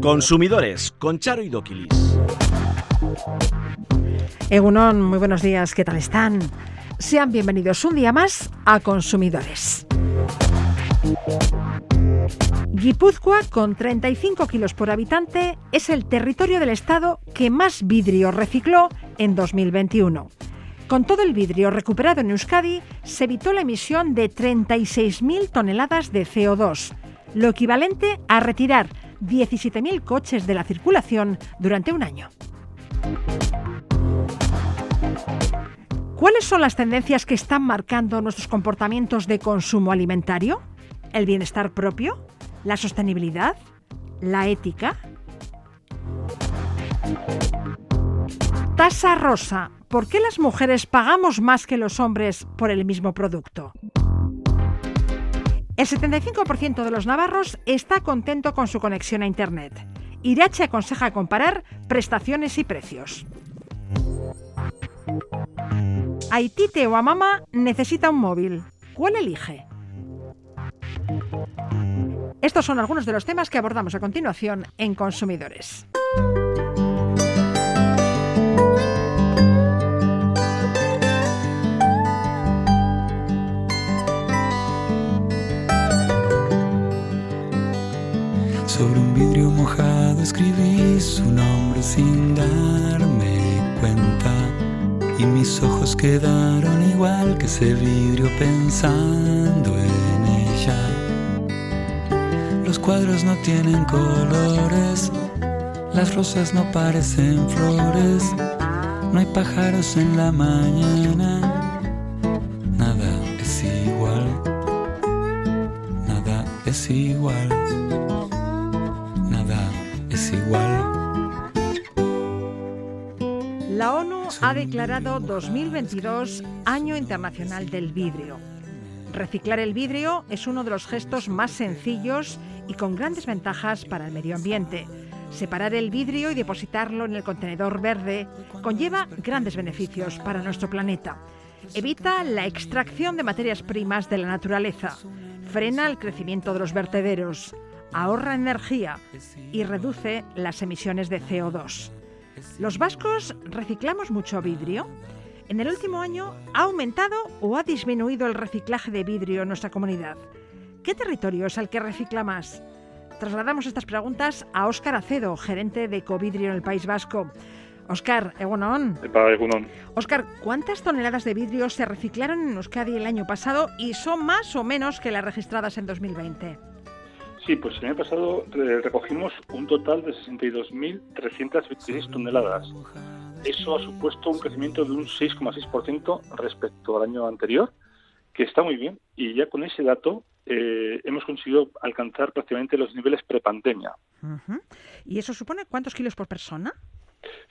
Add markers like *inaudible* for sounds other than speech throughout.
Consumidores con Charo y Doquilis. Egunon, muy buenos días, ¿qué tal están? Sean bienvenidos un día más a Consumidores. Guipúzcoa, con 35 kilos por habitante, es el territorio del Estado que más vidrio recicló en 2021. Con todo el vidrio recuperado en Euskadi, se evitó la emisión de 36.000 toneladas de CO2, lo equivalente a retirar 17.000 coches de la circulación durante un año. ¿Cuáles son las tendencias que están marcando nuestros comportamientos de consumo alimentario? ¿El bienestar propio? ¿La sostenibilidad? ¿La ética? Tasa rosa. ¿Por qué las mujeres pagamos más que los hombres por el mismo producto? El 75% de los navarros está contento con su conexión a Internet. Irache aconseja comparar prestaciones y precios. Aitite o Amama necesita un móvil. ¿Cuál elige? Estos son algunos de los temas que abordamos a continuación en Consumidores. Sobre un vidrio mojado escribí su nombre sin darme cuenta. Y mis ojos quedaron igual que ese vidrio pensando en ella. Los cuadros no tienen colores, las rosas no parecen flores, no hay pájaros en la mañana. Nada es igual, nada es igual. La ONU ha declarado 2022 Año Internacional del Vidrio. Reciclar el vidrio es uno de los gestos más sencillos y con grandes ventajas para el medio ambiente. Separar el vidrio y depositarlo en el contenedor verde conlleva grandes beneficios para nuestro planeta. Evita la extracción de materias primas de la naturaleza, frena el crecimiento de los vertederos, ahorra energía y reduce las emisiones de CO2. ¿Los vascos reciclamos mucho vidrio? En el último año, ¿ha aumentado o ha disminuido el reciclaje de vidrio en nuestra comunidad? ¿Qué territorio es el que recicla más? Trasladamos estas preguntas a Óscar Acedo, gerente de Ecovidrio en el País Vasco. Óscar. Egunon. Óscar, ¿cuántas toneladas de vidrio se reciclaron en Euskadi el año pasado y son más o menos que las registradas en 2020? Sí, pues el año pasado eh, recogimos un total de 62.326 toneladas. Eso ha supuesto un crecimiento de un 6,6% respecto al año anterior, que está muy bien. Y ya con ese dato eh, hemos conseguido alcanzar prácticamente los niveles prepandemia. Uh ¿Y eso supone cuántos kilos por persona?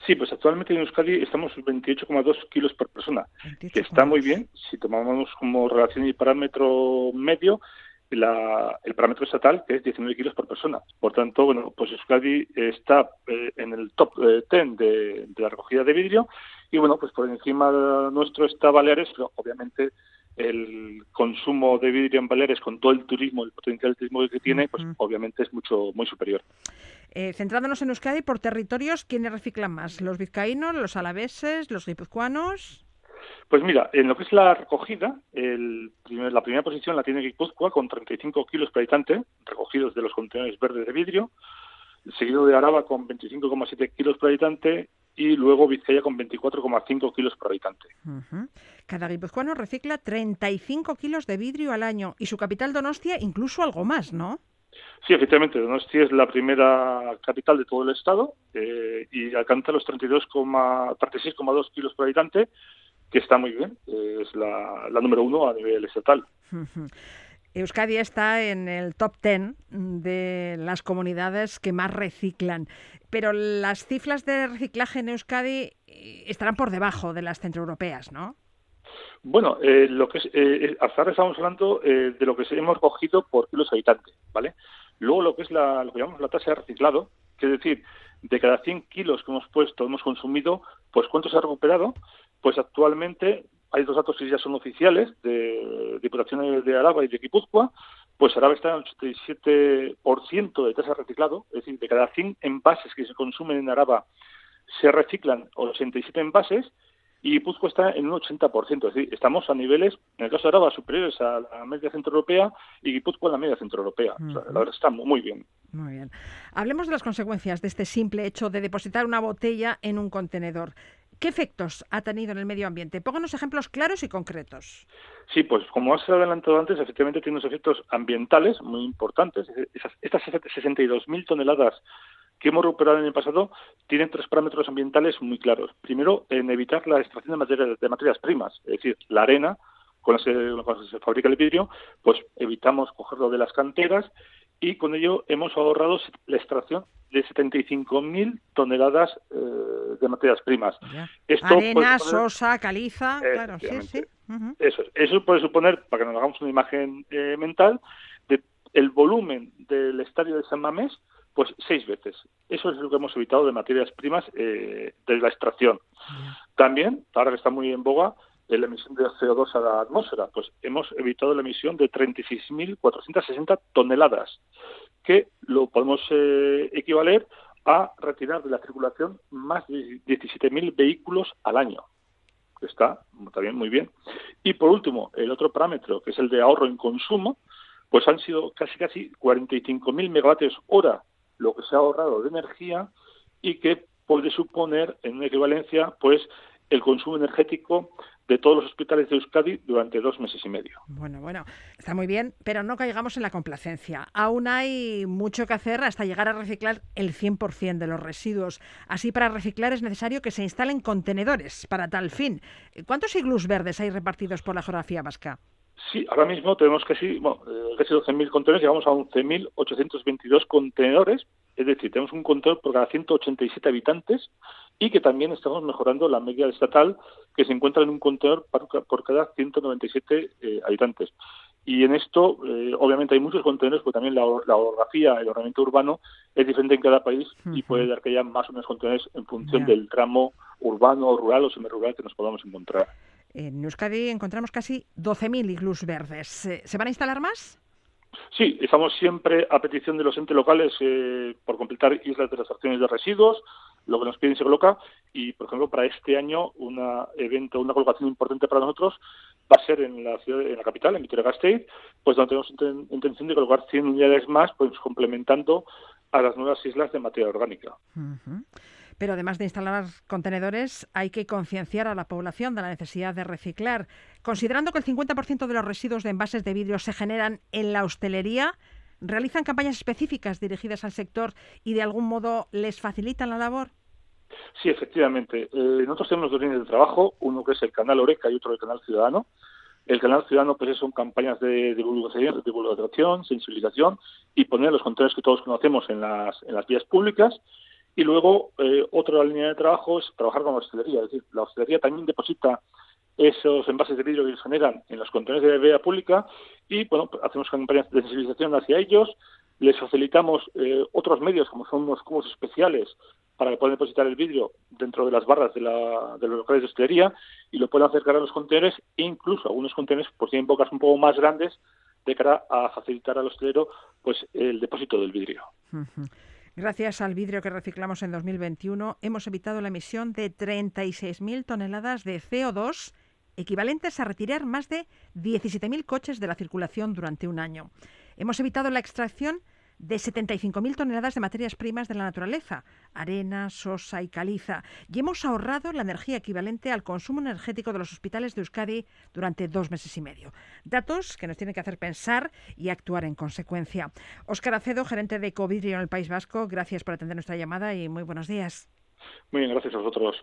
Sí, pues actualmente en Euskadi estamos 28,2 kilos por persona, que está muy bien si tomamos como relación y parámetro medio la, el parámetro estatal, que es 19 kilos por persona. Por tanto, bueno, pues Euskadi está eh, en el top 10 eh, de, de, la recogida de vidrio y, bueno, pues por encima nuestro está Baleares, pero obviamente el consumo de vidrio en Baleares con todo el turismo, el potencial turismo que tiene, pues obviamente es mucho muy superior. Eh, centrándonos en Euskadi, por territorios, ¿quiénes reciclan más? ¿Los vizcaínos, los alaveses, los guipuzcoanos? Pues mira, en lo que es la recogida, el primer, la primera posición la tiene Guipúzcoa con 35 kilos por habitante, recogidos de los contenedores verdes de vidrio, seguido de Araba con 25,7 kilos por habitante y luego Vizcaya con 24,5 kilos por habitante. Uh-huh. Cada guipuzcoano recicla 35 kilos de vidrio al año y su capital Donostia incluso algo más, ¿no? Sí, efectivamente, Donostia es la primera capital de todo el estado eh, y alcanza los 36,2 kilos por habitante que está muy bien, es la, la número uno a nivel estatal. Euskadi está en el top ten de las comunidades que más reciclan, pero las cifras de reciclaje en Euskadi eh, estarán por debajo de las centroeuropeas, ¿no? Bueno, eh, lo que es, eh, hasta ahora estamos hablando eh, de lo que hemos cogido por kilos habitante, ¿vale? Luego lo que es la, lo que llamamos la tasa de reciclado, que es decir, de cada 100 kilos que hemos puesto, hemos consumido, pues cuánto se ha recuperado, pues actualmente hay dos datos que ya son oficiales de Diputaciones de Araba y de Guipúzcoa, pues Araba está en el 87% de tasa reciclado, es decir, de cada 100 envases que se consumen en Araba se reciclan 87 envases y Puzco está en un 80%, es decir, estamos a niveles, en el caso de Araba, superiores a la media centroeuropea y Guipúzcoa a la media centroeuropea. la verdad está muy bien. Muy bien. Hablemos de las consecuencias de este simple hecho de depositar una botella en un contenedor. ¿Qué efectos ha tenido en el medio ambiente? Pónganos ejemplos claros y concretos. Sí, pues como has adelantado antes, efectivamente tiene unos efectos ambientales muy importantes. estas 62.000 toneladas que hemos recuperado en el pasado tienen tres parámetros ambientales muy claros. Primero, en evitar la extracción de materias, primas, es decir, la arena, con la, que se fabrica el vidrio, pues evitamos cogerlo de las canteras y con ello hemos ahorrado la extracción de 75.000 toneladas eh, de materias primas. Arena, sosa, caliza, claro, sí, sí. Eso, eso puede suponer, para que nos hagamos una imagen eh, mental, de el volumen del estadio de San Mamés pues seis veces. Eso es lo que hemos evitado de materias primas eh, de la extracción. También, ahora que está muy en boga, la emisión de CO2 a la atmósfera, pues hemos evitado la emisión de 36.460 toneladas, que lo podemos eh, equivaler a retirar de la circulación más de 17.000 vehículos al año. Está también muy bien. Y por último, el otro parámetro, que es el de ahorro en consumo, pues han sido casi casi 45.000 megavatios hora lo que se ha ahorrado de energía y que puede suponer en una equivalencia pues el consumo energético de todos los hospitales de Euskadi durante dos meses y medio. Bueno, bueno, está muy bien, pero no caigamos en la complacencia. Aún hay mucho que hacer hasta llegar a reciclar el 100% de los residuos. Así, para reciclar es necesario que se instalen contenedores para tal fin. ¿Cuántos iglús verdes hay repartidos por la geografía vasca? Sí, ahora mismo tenemos casi, bueno, eh, casi 12.000 contenedores, llegamos a 11.822 contenedores, es decir, tenemos un contenedor por cada 187 habitantes y que también estamos mejorando la media estatal que se encuentra en un contenedor por cada 197 eh, habitantes. Y en esto, eh, obviamente, hay muchos contenedores, porque también la, orografía, el ordenamiento urbano es diferente en cada país y puede dar que haya más o menos contenedores en función del tramo urbano, rural o semirural que nos podamos encontrar. En Euskadi encontramos casi 12.000 iglús verdes. ¿Se van a instalar más? Sí, estamos siempre a petición de los entes locales eh, por completar islas de transacciones de residuos, lo que nos piden se coloca y, por ejemplo, para este año un evento, una colocación importante para nosotros va a ser en la ciudad, en la capital, en Vitoria-Gasteiz, pues donde tenemos intención de colocar 100 unidades más, pues complementando a las nuevas islas de materia orgánica. Pero además de instalar contenedores, hay que concienciar a la población de la necesidad de reciclar. Considerando que el 50% de los residuos de envases de vidrio se generan en la hostelería, ¿realizan campañas específicas dirigidas al sector y de algún modo les facilitan la labor? Sí, efectivamente. Eh, nosotros tenemos dos líneas de trabajo, uno que es el canal Oreca y otro el canal Ciudadano. El canal Ciudadano pues son campañas de divulgación, divulgación, sensibilización y poner los contenedores que todos conocemos en las, en las vías públicas y luego, eh, otra línea de trabajo es trabajar con la hostelería. Es decir, la hostelería también deposita esos envases de vidrio que generan en los contenedores de vía pública y, bueno, hacemos campañas de sensibilización hacia ellos. Les facilitamos eh, otros medios, como son unos cubos especiales para que puedan depositar el vidrio dentro de las barras de, la, de los locales de hostelería y lo puedan acercar a los contenedores e incluso algunos contenedores pues tienen bocas un poco más grandes de cara a facilitar al hostelero pues el depósito del vidrio. Gracias al vidrio que reciclamos en 2021, hemos evitado la emisión de 36.000 toneladas de CO2, equivalentes a retirar más de 17.000 coches de la circulación durante un año. Hemos evitado la extracción de 75.000 toneladas de materias primas de la naturaleza, arena, sosa y caliza, y hemos ahorrado la energía equivalente al consumo energético de los hospitales de Euskadi durante dos meses y medio. Datos que nos tienen que hacer pensar y actuar en consecuencia. Óscar Acedo, gerente de Covidrio en el País Vasco, gracias por atender nuestra llamada y muy buenos días. Muy bien, gracias a vosotros.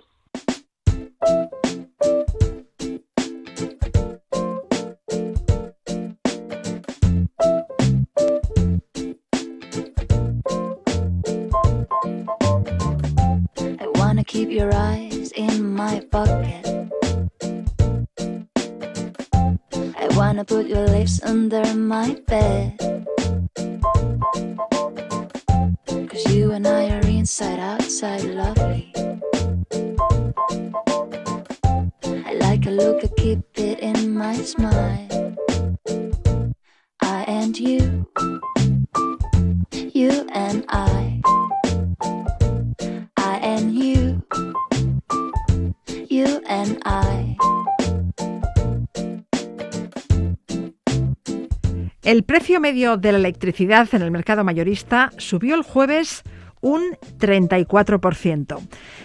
Keep your eyes in my pocket. I wanna put your lips under my bed. Cause you and I are inside outside lovely. Like a look, I keep it in my smile. I and you, you and I, I and you, you and I. El precio medio de la electricidad en el mercado mayorista subió el jueves un 34%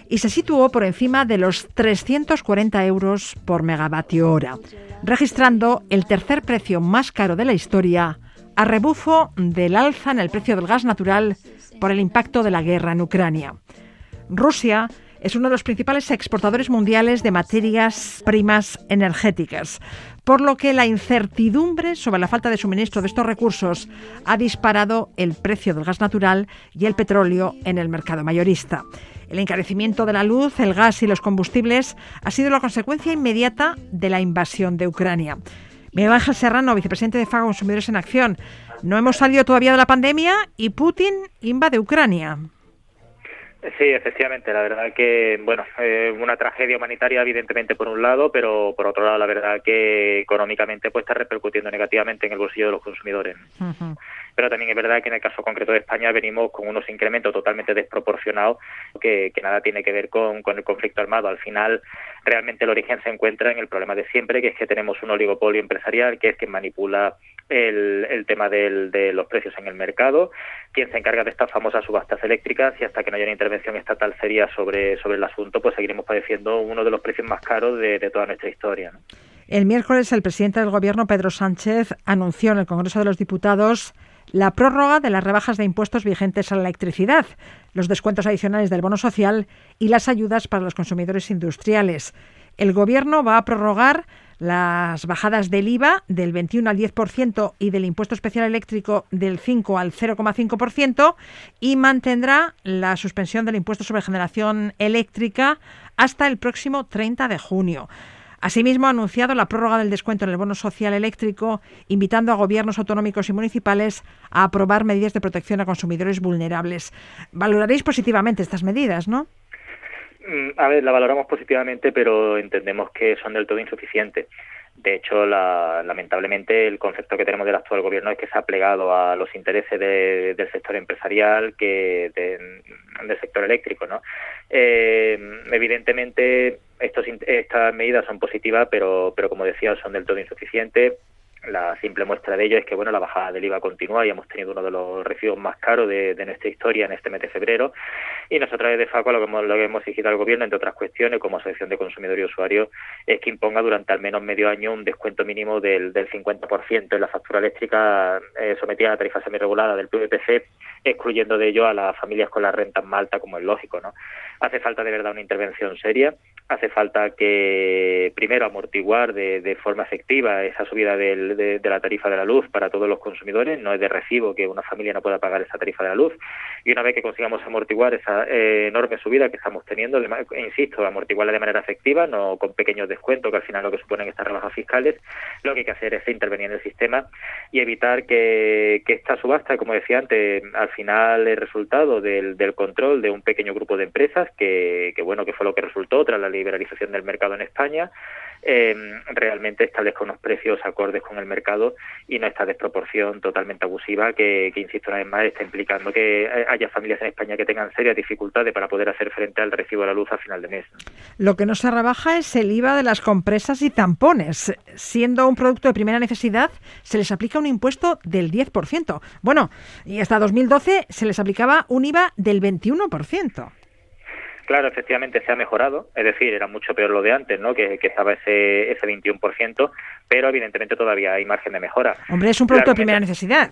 y se situó por encima de los 340 euros por megavatio hora, registrando el tercer precio más caro de la historia a rebufo del alza en el precio del gas natural por el impacto de la guerra en Ucrania. Rusia es uno de los principales exportadores mundiales de materias primas energéticas, por lo que la incertidumbre sobre la falta de suministro de estos recursos ha disparado el precio del gas natural y el petróleo en el mercado mayorista. El encarecimiento de la luz, el gas y los combustibles ha sido la consecuencia inmediata de la invasión de Ucrania. Miguel Ángel Serrano, vicepresidente de FAGA Consumidores en Acción. No hemos salido todavía de la pandemia y Putin invade Ucrania. Sí, efectivamente, la verdad que, bueno, eh, una tragedia humanitaria evidentemente por un lado, pero por otro lado la verdad que económicamente pues está repercutiendo negativamente en el bolsillo de los consumidores. Pero también es verdad que en el caso concreto de España venimos con unos incrementos totalmente desproporcionados que, nada tiene que ver con, el conflicto armado. Al final, realmente el origen se encuentra en el problema de siempre, que es que tenemos un oligopolio empresarial que es quien manipula el, tema del, de los precios en el mercado, quien se encarga de estas famosas subastas eléctricas y hasta que no haya una intervención estatal seria sobre, sobre el asunto, pues seguiremos padeciendo uno de los precios más caros de, de toda nuestra historia. ¿no? El miércoles el presidente del Gobierno, Pedro Sánchez, anunció en el Congreso de los Diputados la prórroga de las rebajas de impuestos vigentes a la electricidad, los descuentos adicionales del bono social y las ayudas para los consumidores industriales. El Gobierno va a prorrogar las bajadas del IVA del 21 al 10% y del impuesto especial eléctrico del 5 al 0,5% y mantendrá la suspensión del impuesto sobre generación eléctrica hasta el próximo 30 de junio. Asimismo, ha anunciado la prórroga del descuento en el bono social eléctrico, invitando a gobiernos autonómicos y municipales a aprobar medidas de protección a consumidores vulnerables. Valoraréis positivamente estas medidas, ¿no? Mm, a ver, la valoramos positivamente, pero entendemos que son del todo insuficientes. De hecho, la, lamentablemente, el concepto que tenemos del actual gobierno es que se ha plegado a los intereses de, del sector empresarial que de, del sector eléctrico. ¿no? Eh, evidentemente, estos, estas medidas son positivas, pero, pero como decía, son del todo insuficientes la simple muestra de ello es que bueno la bajada del IVA continúa y hemos tenido uno de los recibos más caros de, nuestra historia en este mes de febrero. Y nosotros desde FACO lo que, hemos, lo que hemos exigido al gobierno entre otras cuestiones como asociación de consumidores y usuarios es que imponga durante al menos medio año un descuento mínimo del, del 50% en la factura eléctrica eh, sometida a la tarifa semiregulada del PVPC excluyendo de ello a las familias con las rentas más altas como es lógico no hace falta de verdad una intervención seria. Hace falta que primero amortiguar de, de forma efectiva esa subida del, de, la tarifa de la luz para todos los consumidores. No es de recibo que una familia no pueda pagar esa tarifa de la luz. Y una vez que consigamos amortiguar esa eh, enorme subida que estamos teniendo, de, insisto, amortiguarla de manera efectiva, no con pequeños descuentos, que al final lo que suponen estas rebajas fiscales, lo que hay que hacer es intervenir en el sistema y evitar que, que esta subasta, como decía antes, al final es resultado del, del control de un pequeño grupo de empresas que, que, bueno, que fue lo que resultó tras la liberalización del mercado en España, eh, realmente establezca unos precios acordes con el mercado y no esta desproporción totalmente abusiva que, que, insisto una vez más, está implicando que haya familias en España que tengan serias dificultades para poder hacer frente al recibo de la luz a final de mes. Lo que no se rebaja es el IVA de las compresas y tampones. Siendo un producto de primera necesidad, se les aplica un impuesto del 10%. Bueno, y hasta 2012 se les aplicaba un IVA del 21%. Claro, efectivamente se ha mejorado, es decir, era mucho peor lo de antes, ¿no? Que, que estaba ese, ese 21%, pero evidentemente todavía hay margen de mejora. Hombre, es un producto de primera necesidad.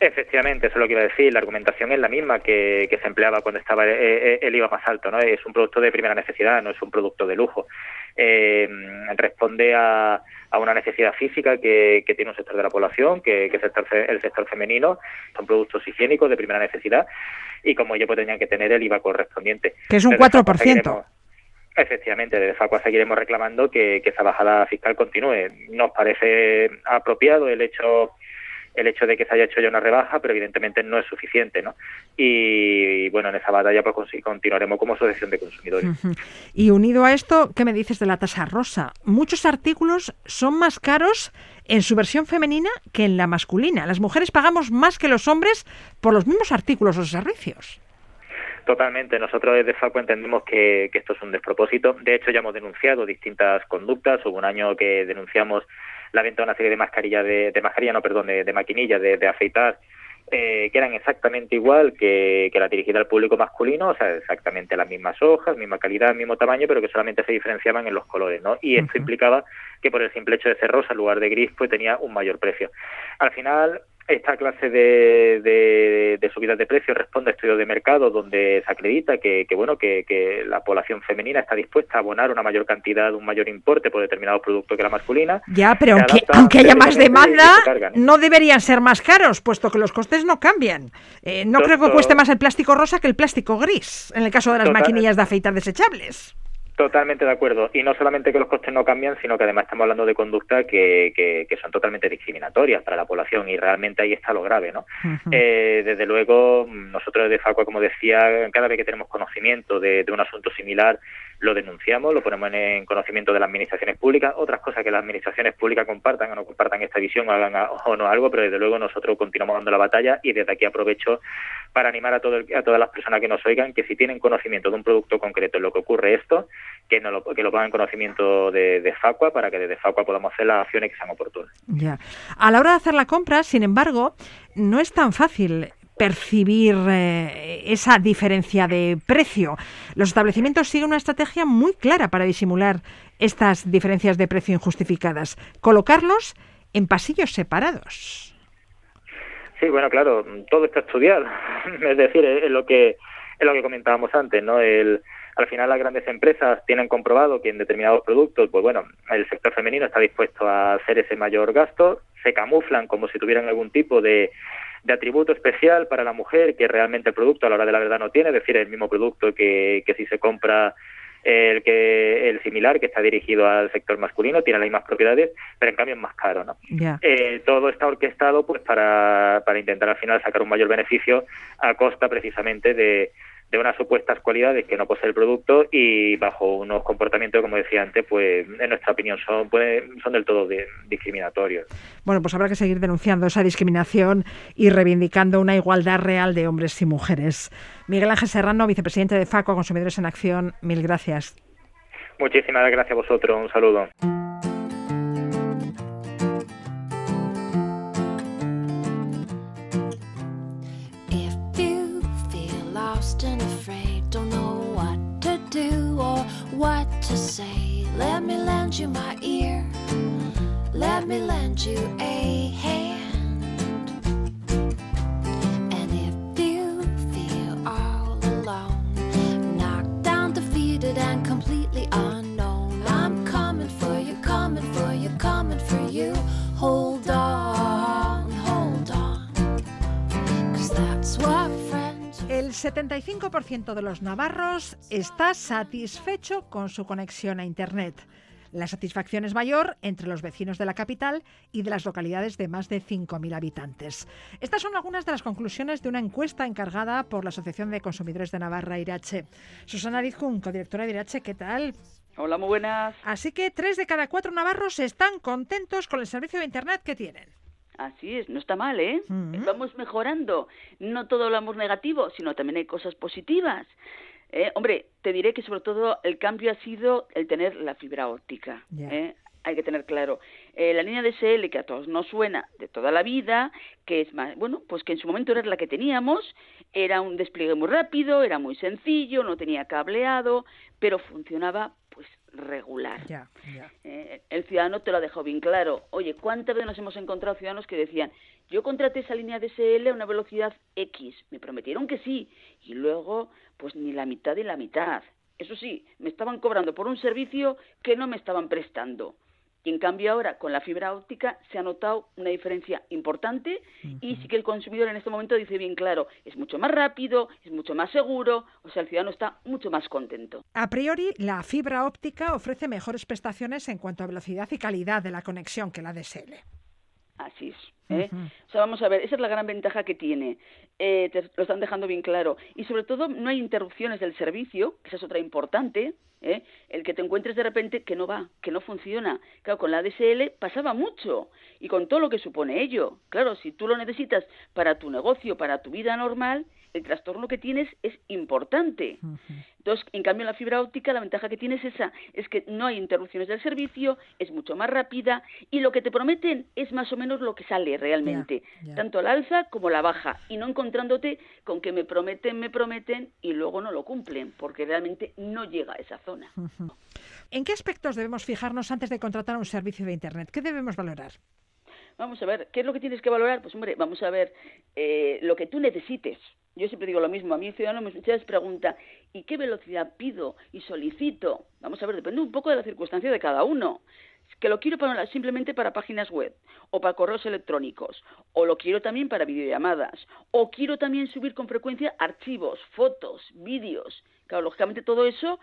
Efectivamente, eso es lo que iba a decir. La argumentación es la misma que, que se empleaba cuando estaba el, el, IVA más alto, ¿no? Es un producto de primera necesidad, no es un producto de lujo. Eh, responde a, a, una necesidad física que, que, tiene un sector de la población, que, que es el sector, el sector femenino. Son productos higiénicos de primera necesidad y como ello pues tenían que tener el IVA correspondiente. Que es un 4%. Efectivamente, desde Facua seguiremos reclamando que, que esa bajada fiscal continúe. Nos parece apropiado el hecho el hecho de que se haya hecho ya una rebaja, pero evidentemente no es suficiente, ¿no? Y, bueno, en esa batalla pues continuaremos como asociación de consumidores. Y unido a esto, ¿qué me dices de la tasa rosa? Muchos artículos son más caros en su versión femenina que en la masculina. Las mujeres pagamos más que los hombres por los mismos artículos o servicios. Totalmente. Nosotros desde FACO entendemos que, esto es un despropósito. De hecho, ya hemos denunciado distintas conductas. Hubo un año que denunciamos la venta de una serie de mascarillas, de, de mascarilla, no, perdón, de, de maquinillas de, afeitar, eh, que eran exactamente igual que, que la dirigida al público masculino, o sea, exactamente las mismas hojas, misma calidad, mismo tamaño, pero que solamente se diferenciaban en los colores, ¿no? Y esto implicaba que por el simple hecho de ser rosa en lugar de gris, pues tenía un mayor precio. Al final, esta clase de, de, subidas de precios responde a estudios de mercado donde se acredita que, bueno que, la población femenina está dispuesta a abonar una mayor cantidad, un mayor importe por determinados productos que la masculina. Ya, pero aunque, aunque haya más demanda, no deberían ser más caros, puesto que los costes no cambian. Eh, no creo que cueste más el plástico rosa que el plástico gris, en el caso de las maquinillas de afeitar desechables. Totalmente de acuerdo. Y no solamente que los costes no cambian, sino que además estamos hablando de conductas que, que, son totalmente discriminatorias para la población y realmente ahí está lo grave, ¿no? Eh, desde luego, nosotros de Facua, como decía, cada vez que tenemos conocimiento de, un asunto similar, lo denunciamos, lo ponemos en conocimiento de las administraciones públicas. Otras cosas que las administraciones públicas compartan o no compartan esta visión o hagan o no algo, pero desde luego nosotros continuamos dando la batalla y desde aquí aprovecho para animar a, todo a todas las personas que nos oigan que si tienen conocimiento de un producto concreto en lo que ocurre esto, que, no lo, que lo pongan en conocimiento de, Facua para que desde Facua podamos hacer las acciones que sean oportunas. Ya. A la hora de hacer la compra, sin embargo, no es tan fácil percibir eh, esa diferencia de precio. Los establecimientos siguen una estrategia muy clara para disimular estas diferencias de precio injustificadas. Colocarlos en pasillos separados. Sí, bueno, claro, todo está estudiado. *laughs* es decir, es lo que es lo que comentábamos antes, ¿no? El, al final las grandes empresas tienen comprobado que en determinados productos, pues bueno, el sector femenino está dispuesto a hacer ese mayor gasto, se camuflan como si tuvieran algún tipo de, de atributo especial para la mujer que realmente el producto a la hora de la verdad no tiene, es decir, el mismo producto que, que si se compra el que el similar que está dirigido al sector masculino tiene las mismas propiedades pero en cambio es más caro no eh, todo está orquestado pues para, para intentar al final sacar un mayor beneficio a costa precisamente de, de unas supuestas cualidades que no posee el producto y bajo unos comportamientos, como decía antes, pues en nuestra opinión son, son del todo discriminatorios. Bueno, pues habrá que seguir denunciando esa discriminación y reivindicando una igualdad real de hombres y mujeres. Miguel Ángel Serrano, vicepresidente de FACO Consumidores en Acción, mil gracias. Muchísimas gracias a vosotros. Un saludo. What to do or what to say. Let me lend you my ear. Let me lend you a hand. 75% de los navarros está satisfecho con su conexión a Internet. La satisfacción es mayor entre los vecinos de la capital y de las localidades de más de 5.000 habitantes. Estas son algunas de las conclusiones de una encuesta encargada por la Asociación de Consumidores de Navarra, Irache. Susana Rizkun, codirectora de Irache, ¿qué tal? Hola, muy buenas. Así que tres de cada cuatro navarros están contentos con el servicio de Internet que tienen. Así es, no está mal, ¿eh? Vamos mejorando. No todo hablamos negativo, sino también hay cosas positivas. Eh, hombre, te diré que sobre todo el cambio ha sido el tener la fibra óptica. ¿eh? Hay que tener claro. Eh, la línea DSL, que a todos nos suena de toda la vida, que es más, bueno, pues que en su momento era la que teníamos, era un despliegue muy rápido, era muy sencillo, no tenía cableado, pero funcionaba pues regular. Eh, el ciudadano te lo ha dejado bien claro. Oye, ¿cuántas veces nos hemos encontrado ciudadanos que decían, yo contraté esa línea de SL a una velocidad X, me prometieron que sí, y luego, pues ni la mitad de la mitad. Eso sí, me estaban cobrando por un servicio que no me estaban prestando. Y en cambio ahora con la fibra óptica se ha notado una diferencia importante y sí que el consumidor en este momento dice bien claro, es mucho más rápido, es mucho más seguro, o sea, el ciudadano está mucho más contento. A priori, la fibra óptica ofrece mejores prestaciones en cuanto a velocidad y calidad de la conexión que la DSL. Así es. ¿eh? O sea, vamos a ver, esa es la gran ventaja que tiene. Eh, te lo están dejando bien claro. Y sobre todo, no hay interrupciones del servicio, que esa es otra importante. ¿eh? El que te encuentres de repente que no va, que no funciona. Claro, con la ADSL pasaba mucho. Y con todo lo que supone ello. Claro, si tú lo necesitas para tu negocio, para tu vida normal, el trastorno que tienes es importante. Entonces, en cambio, la fibra óptica, la ventaja que tiene es esa, es que no hay interrupciones del servicio, es mucho más rápida y lo que te prometen es más o menos lo que sale realmente, tanto la alza como la baja, y no encontrándote con que me prometen, me prometen y luego no lo cumplen, porque realmente no llega a esa zona. ¿En qué aspectos debemos fijarnos antes de contratar un servicio de Internet? ¿Qué debemos valorar? Vamos a ver, ¿qué es lo que tienes que valorar? Pues hombre, vamos a ver eh, lo que tú necesites. Yo siempre digo lo mismo, a mí el ciudadano muchas veces pregunta, ¿y qué velocidad pido y solicito? Vamos a ver, depende un poco de la circunstancia de cada uno. Que lo quiero para, simplemente para páginas web o para correos electrónicos, o lo quiero también para videollamadas, o quiero también subir con frecuencia archivos, fotos, vídeos. Claro, lógicamente todo eso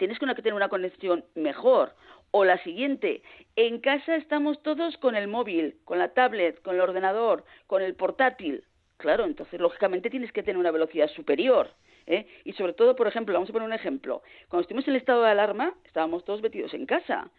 tienes que tener una conexión mejor. O la siguiente, en casa estamos todos con el móvil, con la tablet, con el ordenador, con el portátil. Claro, entonces lógicamente tienes que tener una velocidad superior. ¿eh? Y sobre todo, por ejemplo, vamos a poner un ejemplo. Cuando estuvimos en el estado de alarma, estábamos todos metidos en casa.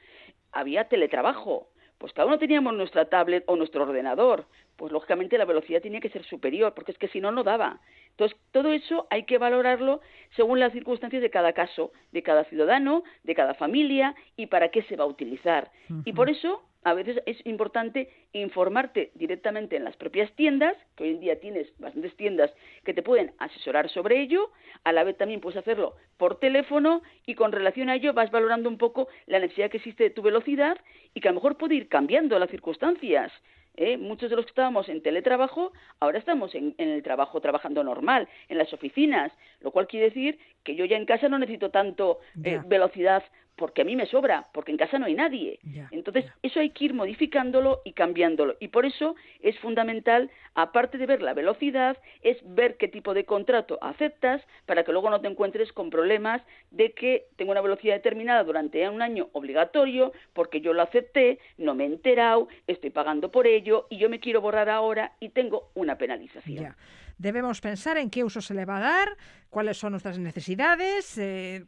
Había teletrabajo. Pues cada uno teníamos nuestra tablet o nuestro ordenador. Pues lógicamente la velocidad tenía que ser superior, porque es que si no, no daba. Entonces, todo eso hay que valorarlo según las circunstancias de cada caso, de cada ciudadano, de cada familia y para qué se va a utilizar. Y por eso a veces es importante informarte directamente en las propias tiendas, que hoy en día tienes bastantes tiendas que te pueden asesorar sobre ello, a la vez también puedes hacerlo por teléfono y con relación a ello vas valorando un poco la necesidad que existe de tu velocidad y que a lo mejor puede ir cambiando las circunstancias. ¿eh? Muchos de los que estábamos en teletrabajo, ahora estamos en, el trabajo trabajando normal, en las oficinas, lo cual quiere decir que yo ya en casa no necesito tanto eh, velocidad porque a mí me sobra, porque en casa no hay nadie. Entonces, eso hay que ir modificándolo y cambiándolo. Y por eso es fundamental, aparte de ver la velocidad, es ver qué tipo de contrato aceptas para que luego no te encuentres con problemas de que tengo una velocidad determinada durante un año obligatorio, porque yo lo acepté, no me he enterado, estoy pagando por ello y yo me quiero borrar ahora y tengo una penalización. Debemos pensar en qué uso se le va a dar, cuáles son nuestras necesidades, eh,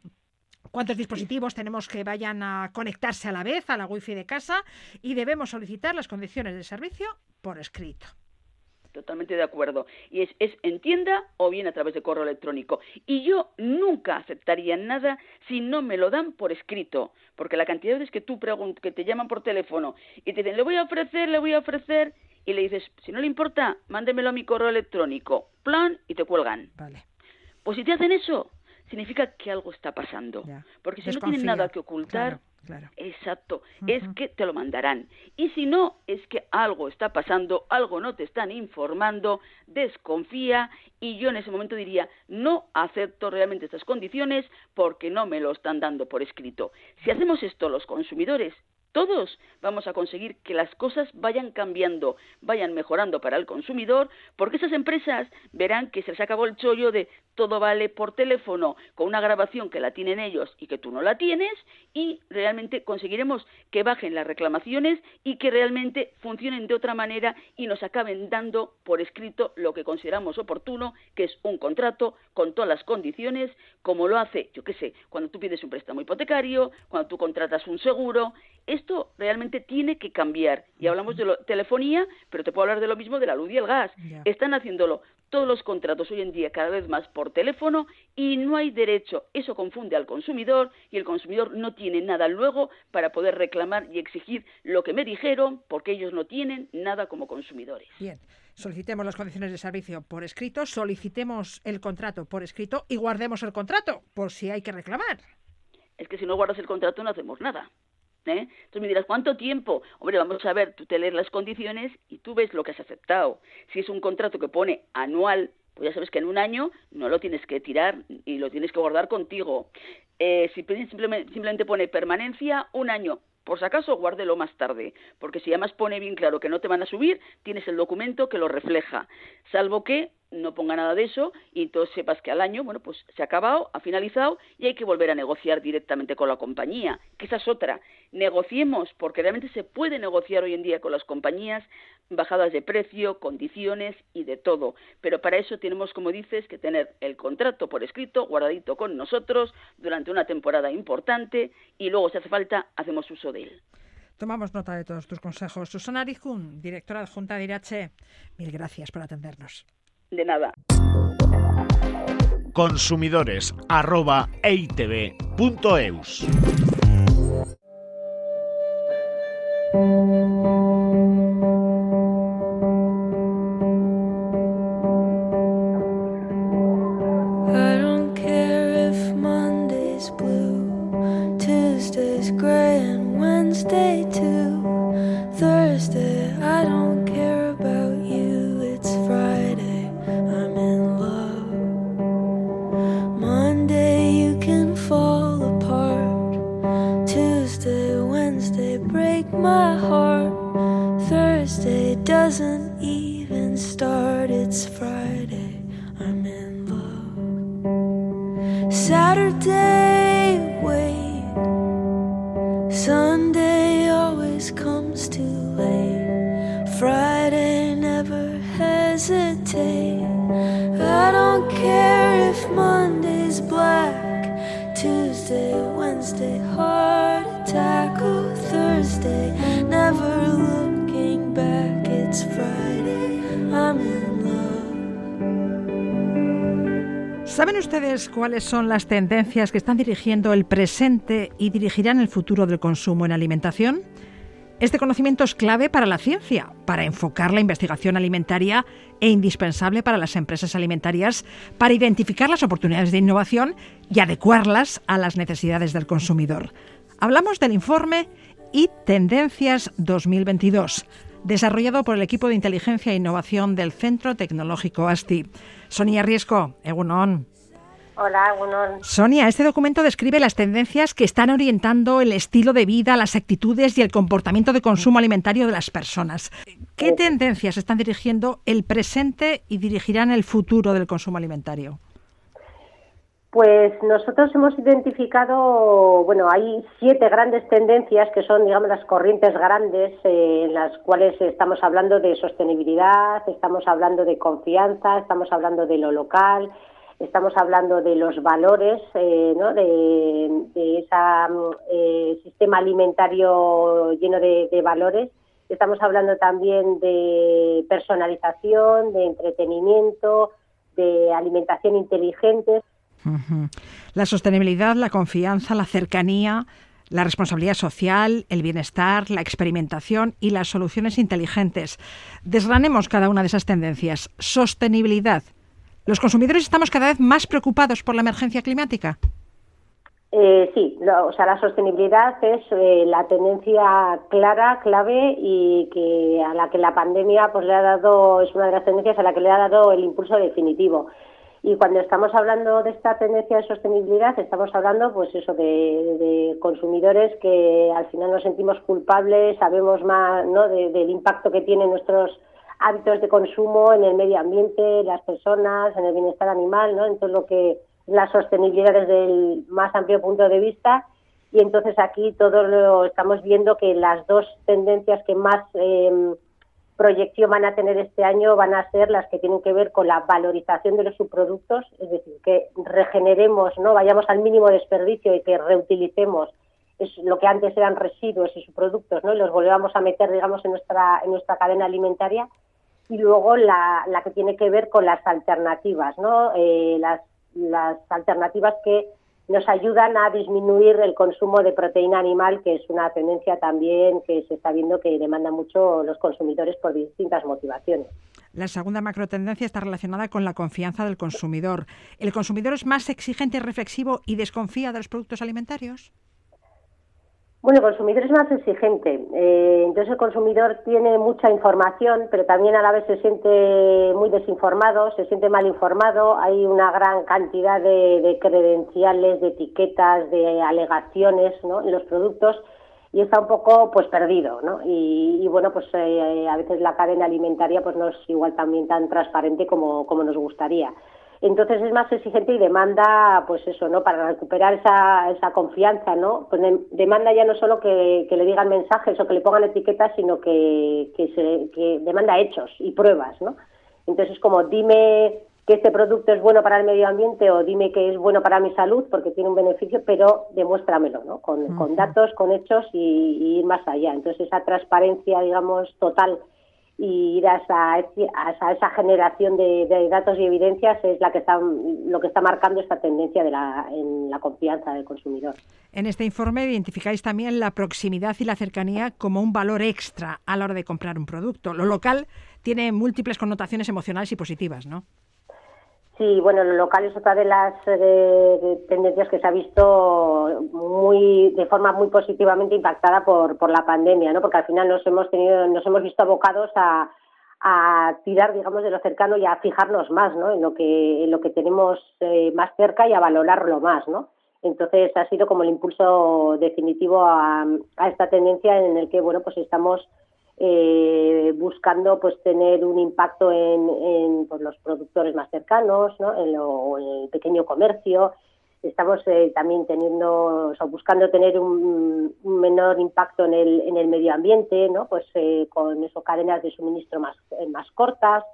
cuántos dispositivos tenemos que vayan a conectarse a la vez a la wifi de casa y debemos solicitar las condiciones de servicio por escrito. Totalmente de acuerdo. Y es, es en tienda o bien a través de correo electrónico. Y yo nunca aceptaría nada si no me lo dan por escrito. Porque la cantidad de veces que tú preguntas, que te llaman por teléfono y te dicen, le voy a ofrecer, le voy a ofrecer, y le dices, si no le importa, mándemelo a mi correo electrónico. Plan, y te cuelgan. Vale. Pues si te hacen eso, significa que algo está pasando. Porque si no tienen nada que ocultar, exacto, es que te lo mandarán. Y si no, es que algo está pasando, algo no te están informando, desconfía y yo en ese momento diría, no acepto realmente estas condiciones porque no me lo están dando por escrito. Si hacemos esto los consumidores todos. Vamos a conseguir que las cosas vayan cambiando, vayan mejorando para el consumidor, porque esas empresas verán que se les acabó el chollo de todo vale por teléfono con una grabación que la tienen ellos y que tú no la tienes y realmente conseguiremos que bajen las reclamaciones y que realmente funcionen de otra manera y nos acaben dando por escrito lo que consideramos oportuno, que es un contrato con todas las condiciones, como lo hace, yo qué sé, cuando tú pides un préstamo hipotecario, cuando tú contratas un seguro, esto realmente tiene que cambiar. Y hablamos de telefonía, pero te puedo hablar de lo mismo de la luz y el gas. Están haciéndolo todos los contratos hoy en día cada vez más por teléfono y no hay derecho. Eso confunde al consumidor y el consumidor no tiene nada luego para poder reclamar y exigir lo que me dijeron porque ellos no tienen nada como consumidores. Bien. Solicitemos las condiciones de servicio por escrito, solicitemos el contrato por escrito y guardemos el contrato por si hay que reclamar. Es que si no guardas el contrato no hacemos nada. ¿Eh? Entonces me dirás, ¿cuánto tiempo? Hombre, vamos a ver, tú te lees las condiciones y tú ves lo que has aceptado. Si es un contrato que pone anual, pues ya sabes que en un año no lo tienes que tirar y lo tienes que guardar contigo. Eh, si simplemente, simplemente pone permanencia, un año, por si acaso, guárdelo más tarde, porque si además pone bien claro que no te van a subir, tienes el documento que lo refleja. Salvo que no ponga nada de eso y tú sepas que al año, bueno, pues se ha acabado, ha finalizado y hay que volver a negociar directamente con la compañía, que esa es otra. Negociemos, porque realmente se puede negociar hoy en día con las compañías bajadas de precio, condiciones y de todo. Pero para eso tenemos, como dices, que tener el contrato por escrito, guardadito con nosotros durante una temporada importante y luego, si hace falta, hacemos uso de él. Tomamos nota de todos tus consejos. Susana Arijun, directora adjunta de IRACHE, mil gracias por atendernos. De nada. Consumidores arroba ¿Saben cuáles son las tendencias que están dirigiendo el presente y dirigirán el futuro del consumo en alimentación? Este conocimiento es clave para la ciencia, para enfocar la investigación alimentaria e indispensable para las empresas alimentarias para identificar las oportunidades de innovación y adecuarlas a las necesidades del consumidor. Hablamos del informe y Tendencias 2022, desarrollado por el equipo de inteligencia e innovación del Centro Tecnológico ASTI. Sonia Riesco, Egunon. Hola, Egunon. Sonia, este documento describe las tendencias que están orientando el estilo de vida, las actitudes y el comportamiento de consumo alimentario de las personas. ¿Qué tendencias están dirigiendo el presente y dirigirán el futuro del consumo alimentario? Pues nosotros hemos identificado, bueno, hay siete grandes tendencias que son, digamos, las corrientes grandes eh, en las cuales estamos hablando de sostenibilidad, estamos hablando de confianza, estamos hablando de lo local, estamos hablando de los valores, eh, ¿no? de, ese eh, sistema alimentario lleno de, de valores. Estamos hablando también de personalización, de entretenimiento, de alimentación inteligente. La sostenibilidad, la confianza, la cercanía, la responsabilidad social, el bienestar, la experimentación y las soluciones inteligentes. Desgranemos cada una de esas tendencias. Sostenibilidad. ¿Los consumidores estamos cada vez más preocupados por la emergencia climática? Eh, sí, o sea, la sostenibilidad es eh, la tendencia clara, clave y que a la que la pandemia pues le ha dado es una de las tendencias a la que le ha dado el impulso definitivo. Y cuando estamos hablando de esta tendencia de sostenibilidad, estamos hablando, pues eso, de, consumidores que al final nos sentimos culpables, sabemos más ¿no? del impacto que tienen nuestros hábitos de consumo en el medio ambiente, las personas, en el bienestar animal, ¿no? en todo lo que la sostenibilidad desde el más amplio punto de vista. Y entonces aquí todo lo estamos viendo que las dos tendencias que más eh, proyección van a tener este año van a ser las que tienen que ver con la valorización de los subproductos, es decir, que regeneremos, no vayamos al mínimo desperdicio y que reutilicemos lo que antes eran residuos y subproductos, ¿no? Y los volvamos a meter, digamos, en nuestra en nuestra cadena alimentaria y luego la, la que tiene que ver con las alternativas, ¿no? Eh, las, las alternativas que nos ayudan a disminuir el consumo de proteína animal, que es una tendencia también que se está viendo que demanda mucho los consumidores por distintas motivaciones. La segunda macrotendencia está relacionada con la confianza del consumidor. ¿El consumidor es más exigente, reflexivo y desconfía de los productos alimentarios? Bueno, el consumidor es más exigente. Eh, entonces el consumidor tiene mucha información, pero también a la vez se siente muy desinformado, se siente mal informado. Hay una gran cantidad de, credenciales, de etiquetas, de alegaciones en los productos. y está un poco pues perdido, ¿no? Y, bueno, pues eh, a veces la cadena alimentaria pues no es igual también tan transparente como, como nos gustaría. Entonces es más exigente y demanda, pues eso, ¿no? Para recuperar esa, esa confianza, ¿no? Pues demanda ya no solo que, que, le digan mensajes o que le pongan etiquetas, sino que, que, se, que demanda hechos y pruebas, ¿no? Entonces es como, dime que este producto es bueno para el medio ambiente o dime que es bueno para mi salud porque tiene un beneficio, pero demuéstramelo, ¿no? Con, con datos, con hechos y, ir más allá. Entonces esa transparencia, digamos, total y ir a esa, a esa, generación de, datos y evidencias es la que está, lo que está marcando esta tendencia de la, en la confianza del consumidor. En este informe identificáis también la proximidad y la cercanía como un valor extra a la hora de comprar un producto. Lo local tiene múltiples connotaciones emocionales y positivas, ¿no? Sí, bueno, lo local es otra de las eh, tendencias que se ha visto muy de forma muy positivamente impactada por, por la pandemia, ¿no? Porque al final nos hemos tenido, nos hemos visto abocados a, a tirar, digamos, de lo cercano y a fijarnos más, ¿no? En lo que en lo que tenemos eh, más cerca y a valorarlo más, ¿no? Entonces ha sido como el impulso definitivo a, a esta tendencia en el que, bueno, pues estamos eh, buscando pues tener un impacto en, en pues, los productores más cercanos, ¿no? en, lo, en el pequeño comercio. Estamos eh, también teniendo, o buscando tener un, menor impacto en el, en el medio ambiente, ¿no? Pues eh, con eso cadenas de suministro más, eh, más cortas.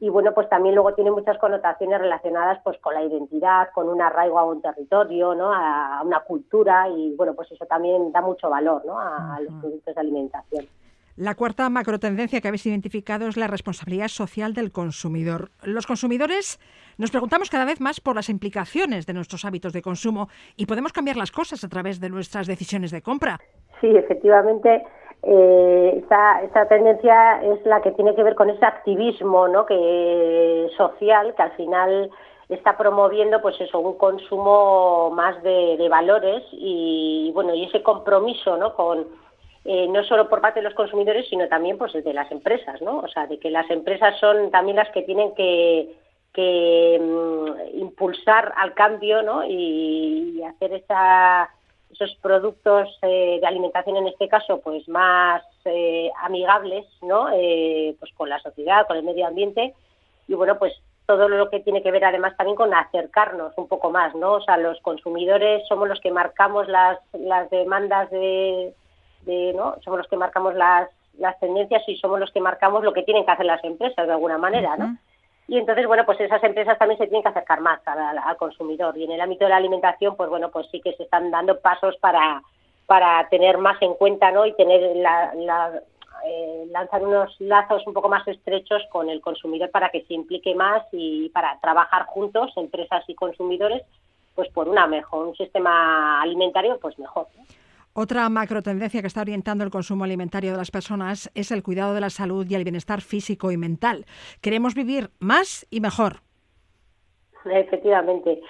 Y bueno, pues también luego tiene muchas connotaciones relacionadas pues con la identidad, con un arraigo a un territorio, ¿no? A, una cultura y bueno, pues eso también da mucho valor, ¿no? a los productos de alimentación. La cuarta macrotendencia que habéis identificado es la responsabilidad social del consumidor. Los consumidores nos preguntamos cada vez más por las implicaciones de nuestros hábitos de consumo y podemos cambiar las cosas a través de nuestras decisiones de compra. Sí, efectivamente. Eh, esta, tendencia es la que tiene que ver con ese activismo ¿no? que, social que al final está promoviendo pues eso un consumo más de, de valores y bueno y ese compromiso ¿no? con eh, no solo por parte de los consumidores, sino también pues de las empresas, ¿no? O sea, de que las empresas son también las que tienen que, mm, impulsar al cambio, ¿no? Y, hacer esa, esos productos eh, de alimentación, en este caso, pues más eh, amigables, ¿no? pues con la sociedad, con el medio ambiente y bueno, pues todo lo que tiene que ver además también con acercarnos un poco más, ¿no? O sea, los consumidores somos los que marcamos las, las demandas de ¿no? somos los que marcamos las, las tendencias y somos los que marcamos lo que tienen que hacer las empresas de alguna manera, ¿no? Y entonces, bueno, pues esas empresas también se tienen que acercar más al, consumidor. Y en el ámbito de la alimentación, pues bueno, pues sí que se están dando pasos para, para tener más en cuenta, ¿no? Y tener la, eh, lanzar unos lazos un poco más estrechos con el consumidor para que se implique más y para trabajar juntos, empresas y consumidores, pues por una mejor, un sistema alimentario, pues mejor. Otra macro tendencia que está orientando el consumo alimentario de las personas es el cuidado de la salud y el bienestar físico y mental. Queremos vivir más y mejor. Efectivamente.